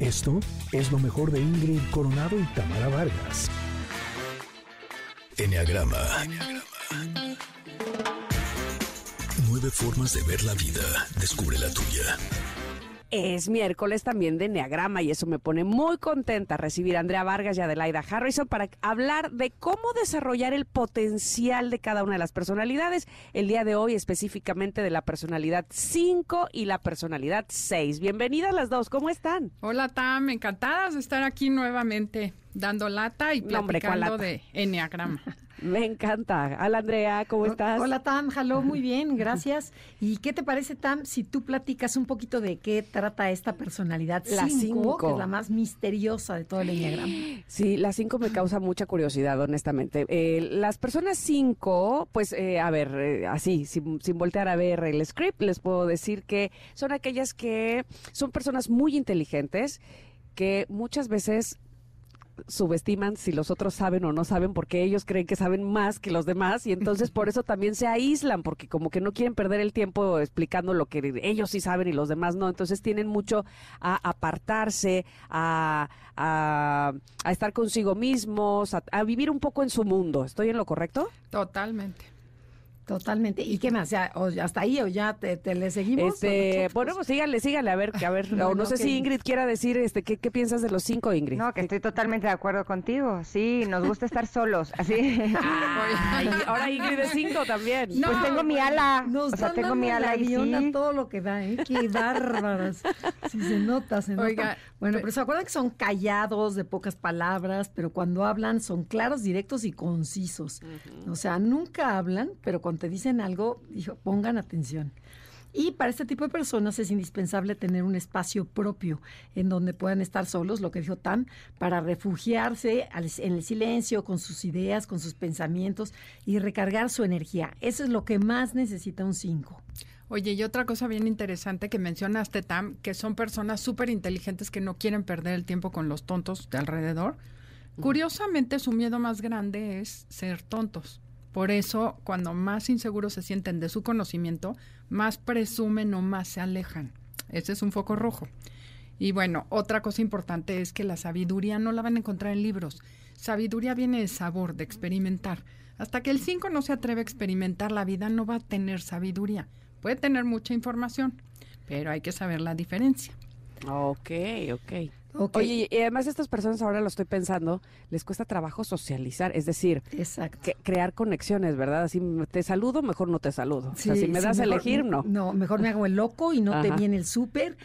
Esto es lo mejor de Ingrid Coronado y Tamara Vargas. Enneagrama. Nueve formas de ver la vida. Descubre la tuya. Es miércoles también de Enneagrama y eso me pone muy contenta recibir a Andrea Vargas y Adelaida Harrison para hablar de cómo desarrollar el potencial de cada una de las personalidades. El día de hoy específicamente de la personalidad 5 y la personalidad 6. Bienvenidas las dos, ¿cómo están? Hola Tam, encantadas de estar aquí nuevamente dando lata y platicando de Enneagrama. Me encanta. Hola Andrea, ¿cómo estás? Hola Tam, jaló muy bien, gracias. ¿Y qué te parece Tam si tú platicas un poquito de qué trata esta personalidad? La 5, que es la más misteriosa de todo el enneagrama. Sí, la 5 me causa mucha curiosidad, honestamente. Eh, las personas 5, pues eh, a ver, eh, así, sin, sin voltear a ver el script, les puedo decir que son aquellas que son personas muy inteligentes que muchas veces subestiman si los otros saben o no saben porque ellos creen que saben más que los demás y entonces por eso también se aíslan porque como que no quieren perder el tiempo explicando lo que ellos sí saben y los demás no, entonces tienen mucho a apartarse, a, a, estar consigo mismos, a vivir un poco en su mundo. ¿Estoy en lo correcto? Totalmente. Totalmente. ¿Y qué más? ¿Ya, o hasta ahí o ya te, le seguimos? Este, bueno, pues síganle, síganle, a ver, a ver, o no sé si Ingrid quiera decir, este, ¿qué, ¿qué piensas de los cinco, Ingrid? No, que estoy totalmente de acuerdo contigo. Sí, nos gusta estar solos, así. ahora Ingrid es cinco también. pues tengo mi ala. Nos o sea, tengo mi ala y sí. todo lo que da, ¿eh? Qué bárbaras. Sí, se nota, se nota. Bueno, pero se acuerdan que son callados, de pocas palabras, pero cuando hablan son claros, directos y concisos. O sea, nunca hablan, pero cuando te dicen algo, dijo, pongan atención. Y para este tipo de personas es indispensable tener un espacio propio en donde puedan estar solos, lo que dijo Tam, para refugiarse en el silencio, con sus ideas, con sus pensamientos y recargar su energía. Eso es lo que más necesita un 5. Oye, y otra cosa bien interesante que mencionaste, Tam, que son personas súper inteligentes que no quieren perder el tiempo con los tontos de alrededor. Curiosamente, su miedo más grande es ser tontos. Por eso, cuando más inseguros se sienten de su conocimiento, más presumen o más se alejan. Ese es un foco rojo. Y bueno, otra cosa importante es que la sabiduría no la van a encontrar en libros. Sabiduría viene de sabor, de experimentar. Hasta que el 5 no se atreve a experimentar la vida, no va a tener sabiduría. Puede tener mucha información, pero hay que saber la diferencia. Ok, ok. Oye, y además estas personas ahora lo estoy pensando, les cuesta trabajo socializar, es decir, crear conexiones, ¿verdad? Así te saludo, mejor no te saludo. o sea, si me das a elegir, no. No, mejor me hago el loco y no te viene el súper,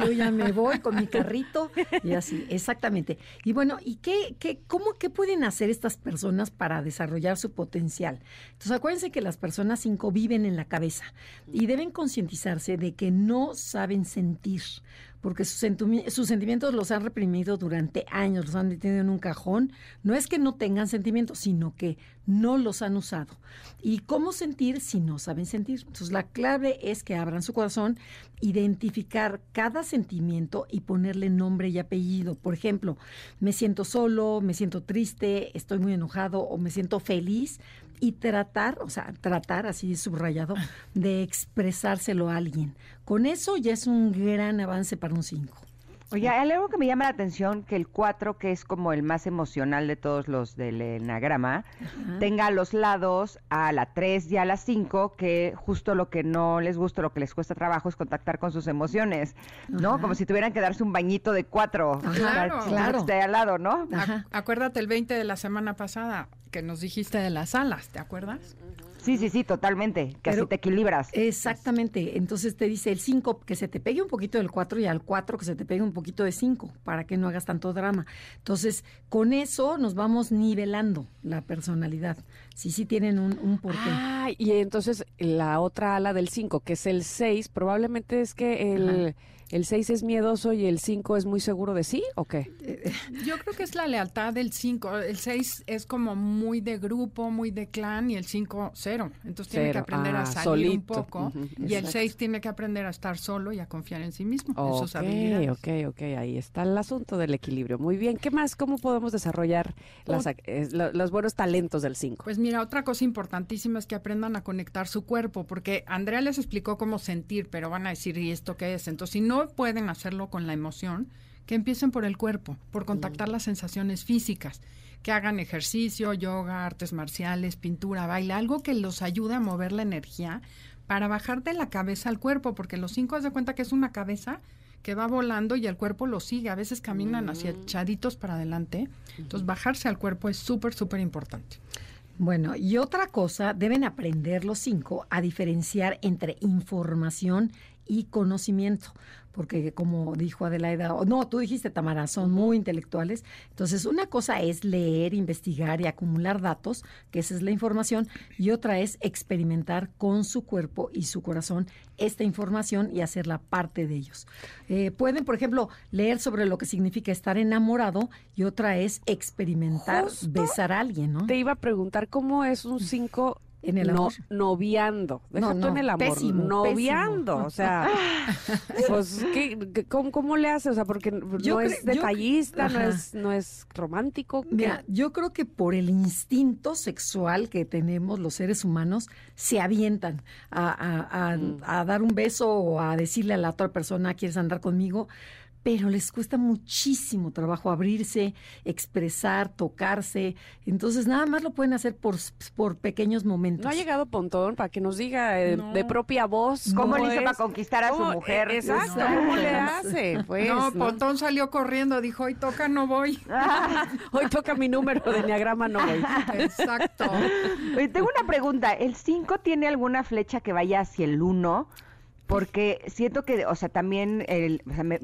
yo ya me voy con mi carrito y así, exactamente. Y bueno, ¿y qué, qué, cómo, qué pueden hacer estas personas para desarrollar su potencial? Entonces, acuérdense que las personas cinco viven en la cabeza y deben concientizarse de que no saben sentir porque sus, sentimientos los han reprimido durante años, los han detenido en un cajón. No es que no tengan sentimientos, sino que no los han usado. ¿Y cómo sentir si no saben sentir? Entonces la clave es que abran su corazón, identificar cada sentimiento y ponerle nombre y apellido. Por ejemplo, me siento solo, me siento triste, estoy muy enojado o me siento feliz y tratar, o sea, tratar así subrayado, de expresárselo a alguien. Con eso ya es un gran avance para un 5. Oye, hay algo que me llama la atención, que el 4, que es como el más emocional de todos los del enagrama, tenga a los lados a la 3 y a la 5, que justo lo que no les gusta, lo que les cuesta trabajo es contactar con sus emociones, ¿no? Como si tuvieran que darse un bañito de 4. Claro, claro. De al lado, ¿no? Acuérdate el 20 de la semana pasada que nos dijiste de las alas, ¿te acuerdas? Sí, sí, sí, totalmente, que así te equilibras. Exactamente, entonces te dice el 5, que se te pegue un poquito del 4 y al 4 que se te pegue un poquito de 5, para que no hagas tanto drama. Entonces, con eso nos vamos nivelando la personalidad. Sí, sí tienen un, un porqué. Ah, y entonces la otra ala del 5, que es el 6, probablemente es que el... ¿El 6 es miedoso y el 5 es muy seguro de sí o qué? Yo creo que es la lealtad del 5. El 6 es como muy de grupo, muy de clan y el 5 cero. Entonces tiene que aprender a ah, salir un poco y el 6 tiene que aprender a estar solo y a confiar en sí mismo, en sus habilidades. Ok, ok, ahí está el asunto del equilibrio. Muy bien, ¿qué más? ¿Cómo podemos desarrollar los buenos talentos del 5? Pues mira, otra cosa importantísima es que aprendan a conectar su cuerpo, porque Andrea les explicó cómo sentir, pero van a decir, ¿y esto qué es? Entonces, si no no pueden hacerlo con la emoción, que empiecen por el cuerpo, por contactar las sensaciones físicas, que hagan ejercicio, yoga, artes marciales, pintura, baile, algo que los ayude a mover la energía para bajar de la cabeza al cuerpo, porque los cinco haz de cuenta que es una cabeza que va volando y el cuerpo lo sigue. A veces caminan hacia echaditos para adelante. Entonces, bajarse al cuerpo es súper, súper importante. Bueno, y otra cosa, deben aprender los cinco a diferenciar entre información y conocimiento porque como dijo Adelaida, no, tú dijiste Tamara, son muy intelectuales. Entonces, una cosa es leer, investigar y acumular datos, que esa es la información, y otra es experimentar con su cuerpo y su corazón esta información y hacerla parte de ellos. Eh, pueden, por ejemplo, leer sobre lo que significa estar enamorado y otra es experimentar, besar a alguien, ¿no? Te iba a preguntar cómo es un 5 en el amor. No, noviando. Deja no, en el amor. noviando. O sea, pues, ¿qué, cómo, le hace? O sea, porque no es detallista, no, es, no es romántico. Mira, yo creo que por el instinto sexual que tenemos los seres humanos, se avientan a, a, mm. a dar un beso o a decirle a la otra persona, ¿quieres andar conmigo? Pero les cuesta muchísimo trabajo abrirse, expresar, tocarse. Entonces, nada más lo pueden hacer por, por pequeños momentos. No ha llegado Pontón para que nos diga eh, de propia voz cómo, le hizo para conquistar a su mujer. Exacto, ¿cómo le hace? Pues, no, Pontón salió corriendo, dijo, hoy toca, no voy. hoy toca mi número de diagrama, no voy. Exacto. Oye, tengo una pregunta. ¿El 5 tiene alguna flecha que vaya hacia el 1? Porque siento que, o sea, también el, o sea, me,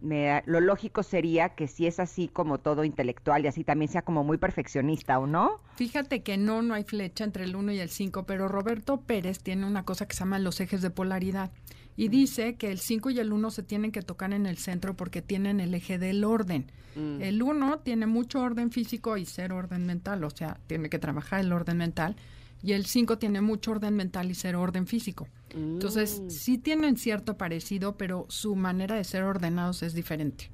me, lo lógico sería que si es así como todo intelectual y así también sea como muy perfeccionista, ¿o no? Fíjate que no, no hay flecha entre el 1 y el 5, pero Roberto Pérez tiene una cosa que se llama los ejes de polaridad y dice que el 5 y el 1 se tienen que tocar en el centro porque tienen el eje del orden. Mm. El 1 tiene mucho orden físico y cero orden mental, o sea, tiene que trabajar el orden mental y el 5 tiene mucho orden mental y cero orden físico. Entonces, mm. sí tienen cierto parecido, pero su manera de ser ordenados es diferente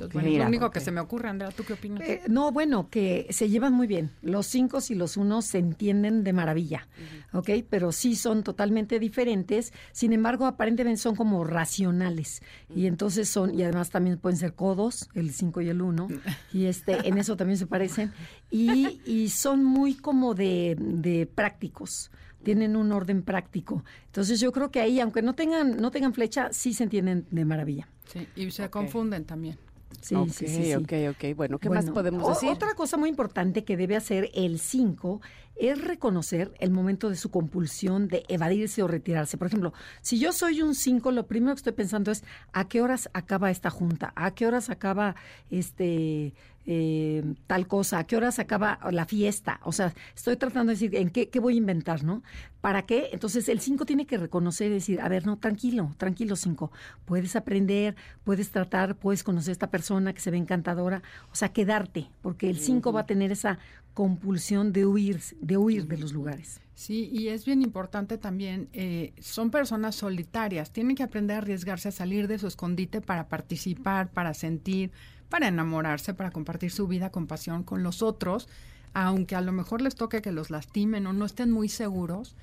es lo único que se me ocurre, Andrea, ¿tú qué opinas? Eh, no, bueno, que se llevan muy bien. Los cinco y los unos se entienden de maravilla, ¿ok? Pero sí son totalmente diferentes. Sin embargo, aparentemente son como racionales. Y entonces son, y además también pueden ser codos, el 5 y el 1. y este, en eso también se parecen. Y, y son muy como de, de prácticos tienen un orden práctico. Entonces yo creo que ahí, aunque no tengan, no tengan flecha, sí se entienden de maravilla. Sí, y se confunden también. Sí, sí, sí, Ok, ok, bueno, ¿qué más podemos decir? Otra cosa muy importante que debe hacer el 5 es reconocer el momento de su compulsión de evadirse o retirarse. Por ejemplo, si yo soy un 5, lo primero que estoy pensando es a qué horas acaba esta junta, a qué horas acaba este eh, tal cosa, a qué horas acaba la fiesta. O sea, estoy tratando de decir en qué, qué voy a inventar, ¿no? ¿Para qué? Entonces el 5 tiene que reconocer y decir, a ver, no, tranquilo, tranquilo 5. Puedes aprender, puedes tratar, puedes conocer a esta persona que se ve encantadora. O sea, quedarte, porque el 5 va a tener esa compulsión de huir, de huir de los lugares. Sí, y es bien importante también, eh, son personas solitarias, tienen que aprender a arriesgarse a salir de su escondite para participar, para sentir, para enamorarse, para compartir su vida con pasión con los otros, aunque a lo mejor les toque que los lastimen o no estén muy seguros,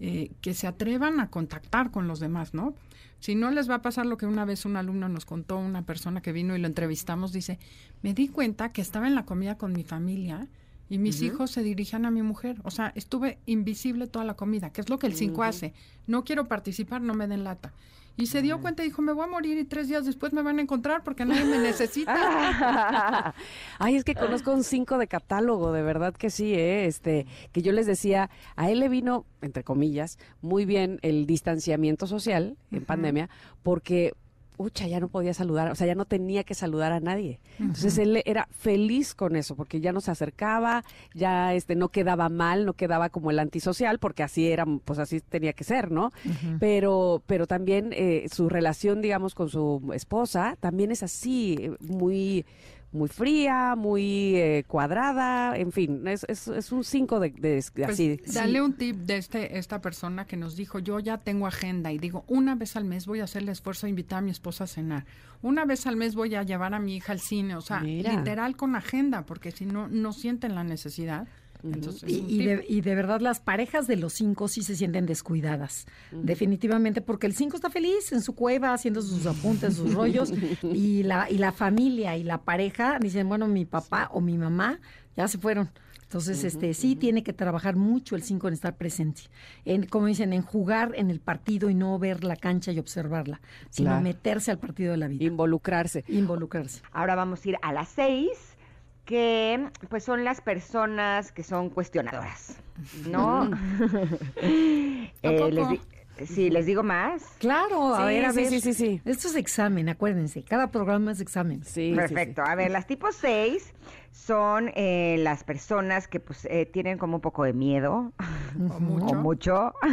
eh, que se atrevan a contactar con los demás, ¿no? Si no les va a pasar lo que una vez un alumno nos contó, una persona que vino y lo entrevistamos, dice, me di cuenta que estaba en la comida con mi familia y mis hijos se dirigían a mi mujer. O sea, estuve invisible toda la comida, que es lo que el 5 hace. No quiero participar, no me den lata. Y se dio cuenta y dijo, me voy a morir y tres días después me van a encontrar porque nadie me necesita. Ay, es que conozco un 5 de catálogo, de verdad que sí, ¿eh? este, que yo les decía, a él le vino, entre comillas, muy bien el distanciamiento social en pandemia, porque ucha, ya no podía saludar, o sea, ya no tenía que saludar a nadie. Entonces él era feliz con eso, porque ya no se acercaba, ya este no quedaba mal, no quedaba como el antisocial, porque así era, pues así tenía que ser, ¿no? Pero, pero también eh, su relación, digamos, con su esposa también es así, muy muy fría, muy eh, cuadrada, en fin, es, es, un 5 de, de, pues, así. Dale un tip de este esta persona que nos dijo, yo ya tengo agenda y digo, una vez al mes voy a hacer el esfuerzo de invitar a mi esposa a cenar, una vez al mes voy a llevar a mi hija al cine, o sea, literal con agenda, porque si no, no sienten la necesidad Entonces, Y, de, y de verdad las parejas de los cinco sí se sienten descuidadas, definitivamente, porque el cinco está feliz en su cueva haciendo sus apuntes, sus rollos, y la, y la familia y la pareja dicen, bueno, mi papá o mi mamá ya se fueron. Entonces, este, sí tiene que trabajar mucho el cinco en estar presente, en, como dicen, en jugar en el partido y no ver la cancha y observarla, sino Claro. meterse al partido de la vida, Involucrarse. involucrarse. Ahora vamos a ir a las seis, que pues son las personas que son cuestionadoras, ¿no? Eh, les di- sí, les digo más. Claro, a ver, a sí, ver. sí, sí, sí. Esto es examen, acuérdense. Cada programa es examen. Sí, sí, Perfecto. A ver, las tipos 6 son eh, las personas que pues eh, tienen como un poco de miedo O mucho. o mucho.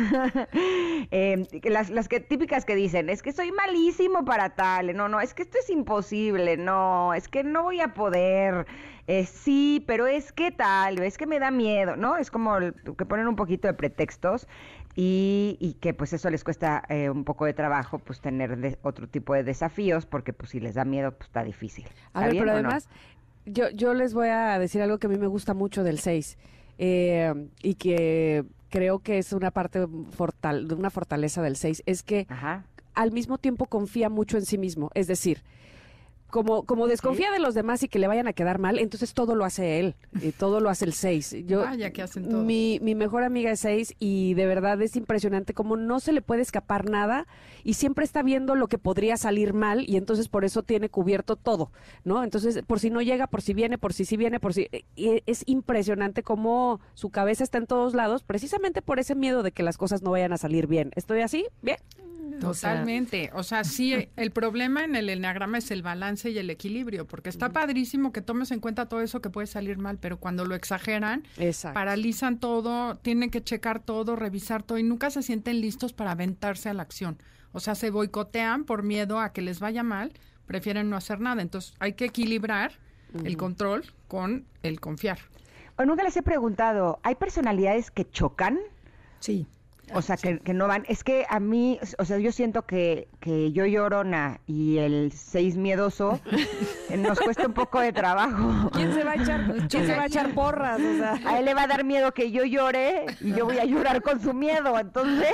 Eh, las, las que típicas que dicen, es que soy malísimo para tal, no, no, es que esto es imposible, no, es que no voy a poder, eh, sí, pero es que tal, es que me da miedo, ¿no? Es como el- que ponen un poquito de pretextos y, y que pues eso les cuesta eh, un poco de trabajo pues tener de- otro tipo de desafíos porque pues si les da miedo pues está difícil. A ¿Está ver, bien pero no? además, yo, yo les voy a decir algo que a mí me gusta mucho del 6 y que creo que es una parte fortal, de una fortaleza del 6, es que Ajá. al mismo tiempo confía mucho en sí mismo. Es decir, como, como desconfía de los demás y que le vayan a quedar mal, entonces todo lo hace él, y todo lo hace el 6. Yo, Vaya que hacen todo. Mi, mi mejor amiga es 6 y de verdad es impresionante como no se le puede escapar nada y siempre está viendo lo que podría salir mal y entonces por eso tiene cubierto todo, ¿no? Entonces, por si no llega, por si viene, por si sí viene, por si... y es impresionante cómo su cabeza está en todos lados precisamente por ese miedo de que las cosas no vayan a salir bien. ¿Estoy así? ¿Bien? Totalmente. O sea, sí, el problema en el enneagrama es el balance y el equilibrio, porque está padrísimo que tomes en cuenta todo eso que puede salir mal, pero cuando lo exageran, Exacto. paralizan todo, tienen que checar todo, revisar todo y nunca se sienten listos para aventarse a la acción. O sea, se boicotean por miedo a que les vaya mal, prefieren no hacer nada. Entonces, hay que equilibrar el control con el confiar. O nunca les he preguntado, ¿hay personalidades que chocan? sí. O sea, que, que no van. Es que a mí, o sea, yo siento que, que yo llorona y el seis miedoso eh, nos cuesta un poco de trabajo. ¿Quién se va a echar, quién se va a echar porras? O sea, A él le va a dar miedo que yo llore y yo voy a llorar con su miedo. Entonces,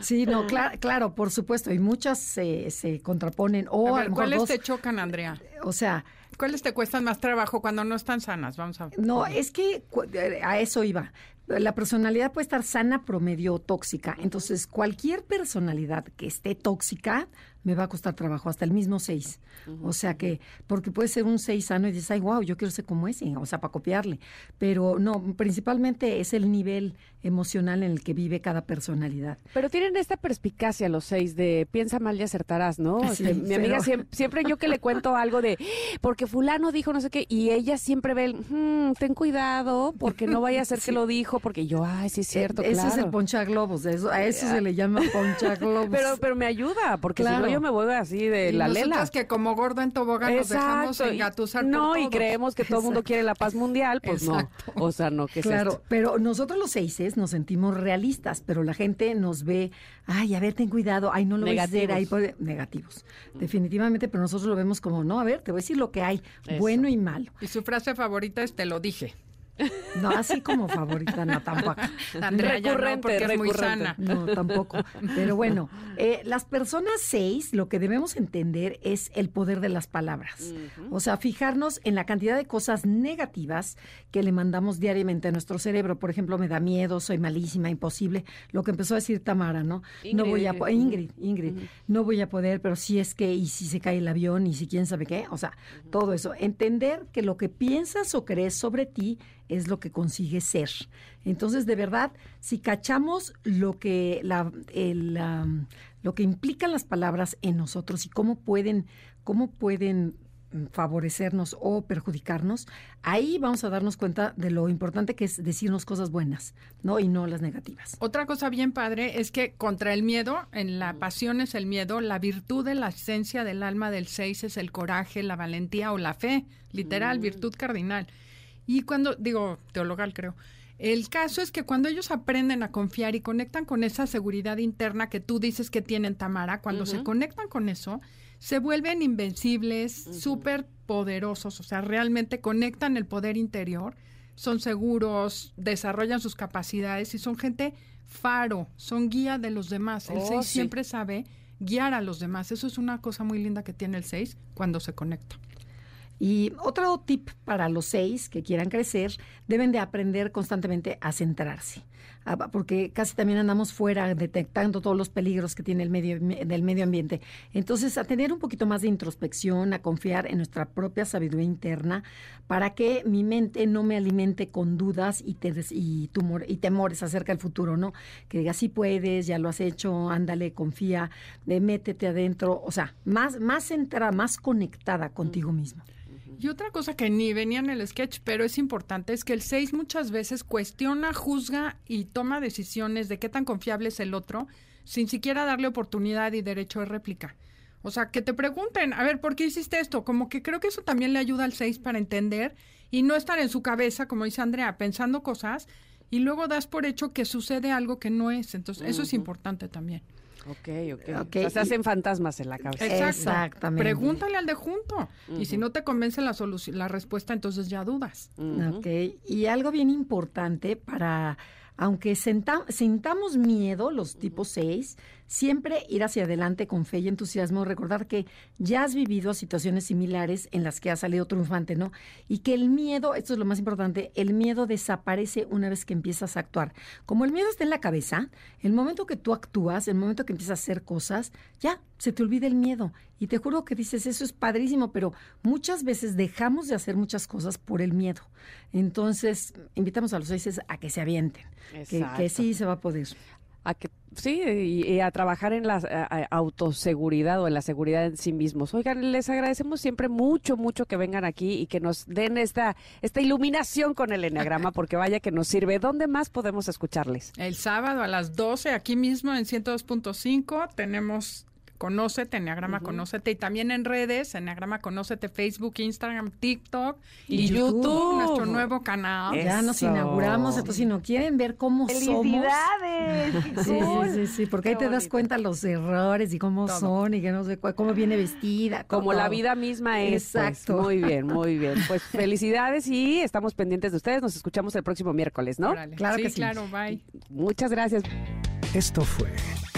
Sí, no, cla- claro, por supuesto, y muchas se, se contraponen o A a ver, lo mejor ¿cuáles dos, te chocan, Andrea? o sea, ¿Cuáles te cuestan más trabajo cuando no están sanas? Vamos a ver. no, es que eh, a eso iba. La personalidad puede estar sana, promedio o tóxica. Entonces, cualquier personalidad que esté tóxica me va a costar trabajo, hasta el mismo seis. O sea que, porque puede ser un seis sano y dices, ay, wow, yo quiero ser como ese, o sea, para copiarle. Pero no, principalmente es el nivel emocional en el que vive cada personalidad. Pero tienen esta perspicacia los seis de piensa mal y acertarás, ¿no? Sí, Este, mi amiga siempre, siempre yo que le cuento algo de porque fulano dijo no sé qué y ella siempre ve el "Hmm, ten cuidado porque no vaya a ser que lo dijo porque yo ay sí es cierto Eh, Ese es el claro. ponchaglobos, eso, a eso se le llama ponchaglobos. pero pero me ayuda porque si Claro. no yo me voy así de Y la lela. que como gordo en tobogán nos dejamos y- engatusar por no, y todos. creemos que todo el mundo quiere la paz mundial, pues Exacto. no. O sea, no, que es Claro, esto? pero nosotros los seises nos sentimos realistas, pero la gente nos ve, ay, a ver, ten cuidado, ay, no lo voy a hacer, Negativos. ahí puede-". negativos, definitivamente, pero nosotros lo vemos como, no, a ver, te voy a decir lo que hay, Eso. bueno y malo. Y su frase favorita es te lo dije. No, así como favorita, no, tampoco. No, Recurrente, porque es muy recurrente. sana. No, tampoco. Pero bueno, eh, las personas seis, lo que debemos entender es el poder de las palabras. O sea, fijarnos en la cantidad de cosas negativas que le mandamos diariamente a nuestro cerebro. Por ejemplo, me da miedo, soy malísima, imposible. Lo que empezó a decir Tamara, ¿no? no Ingrid, voy a Ingrid. Ingrid, Ingrid, no voy a poder, pero si es que, y si se cae el avión, y si quién sabe qué. O sea, todo eso. Entender que lo que piensas o crees sobre ti es lo que consigues ser. Entonces, de verdad, si cachamos lo que la, el, lo que implican las palabras en nosotros y cómo pueden, cómo pueden mm, favorecernos o perjudicarnos, ahí vamos a darnos cuenta de lo importante que es decirnos cosas buenas, ¿no? Y no las negativas. Otra cosa bien padre es que contra el miedo, en la pasión es el miedo, la virtud de la esencia del alma del seis es el coraje, la valentía o la fe, literal, virtud cardinal. Y cuando, digo, teologal creo, el caso es que cuando ellos aprenden a confiar y conectan con esa seguridad interna que tú dices que tienen, Tamara, cuando se conectan con eso, se vuelven invencibles, súper poderosos, o sea, realmente conectan el poder interior, son seguros, desarrollan sus capacidades y son gente faro, son guía de los demás. El Oh, 6 sí. siempre sabe guiar a los demás. Eso es una cosa muy linda que tiene el 6 cuando se conecta. Y otro tip para los seis que quieran crecer, deben de aprender constantemente a centrarse, Ah, porque casi también andamos fuera detectando todos los peligros que tiene el medio del medio ambiente. Entonces, a tener un poquito más de introspección, a confiar en nuestra propia sabiduría interna, para que mi mente no me alimente con dudas y, te- y, tumor- y temores acerca del futuro, ¿no? Que diga, sí puedes, ya lo has hecho, ándale, confía, eh, métete adentro, o sea, más, más centrada, más conectada contigo mismo. Y otra cosa que ni venía en el sketch, pero es importante, es que el 6 muchas veces cuestiona, juzga y toma decisiones de qué tan confiable es el otro, sin siquiera darle oportunidad y derecho de réplica. O sea, que te pregunten, a ver, ¿por qué hiciste esto? Como que creo que eso también le ayuda al 6 para entender y no estar en su cabeza, como dice Andrea, pensando cosas y luego das por hecho que sucede algo que no es. Entonces, eso es importante también. Ok, ok. Ok, O sea, se hacen fantasmas en la cabeza. Exacto. Exactamente. Pregúntale al de junto. Y si no te convence la, solución, la respuesta, entonces ya dudas. Ok, y algo bien importante para, aunque senta- sintamos miedo, los tipos 6, siempre ir hacia adelante con fe y entusiasmo, recordar que ya has vivido situaciones similares en las que has salido triunfante, ¿no? Y que el miedo, esto es lo más importante, el miedo desaparece una vez que empiezas a actuar. Como el miedo está en la cabeza, el momento que tú actúas, el momento que empiezas a hacer cosas, ya se te olvida el miedo. Y te juro que dices, eso es padrísimo, pero muchas veces dejamos de hacer muchas cosas por el miedo. Entonces, invitamos a los seis a que se avienten, que, sí se va a poder. A que, sí, y, y a trabajar en la a- a- autoseguridad o en la seguridad en sí mismos. Oigan, les agradecemos siempre mucho, mucho que vengan aquí y que nos den esta, esta iluminación con el enneagrama, porque vaya que nos sirve. ¿Dónde más podemos escucharles? El sábado a las 12, aquí mismo en 102.5, tenemos Conócete, Enneagrama Conócete, y también en redes, Enneagrama Conócete, Facebook, Instagram, TikTok Y YouTube. nuestro nuevo canal. Ya nos inauguramos, entonces si no quieren ver cómo somos. ¡Felicidades! ¡Qué Sí, sí, sí, sí, porque ahí te das cuenta los errores y cómo Todo. son y que no sé cómo viene vestida. Como todo. la vida misma es. pues. Exacto. Muy bien, muy bien. Pues felicidades y estamos pendientes de ustedes. Nos escuchamos el próximo miércoles, ¿no? Órale. Claro sí, que sí. claro, bye. Muchas gracias. Esto fue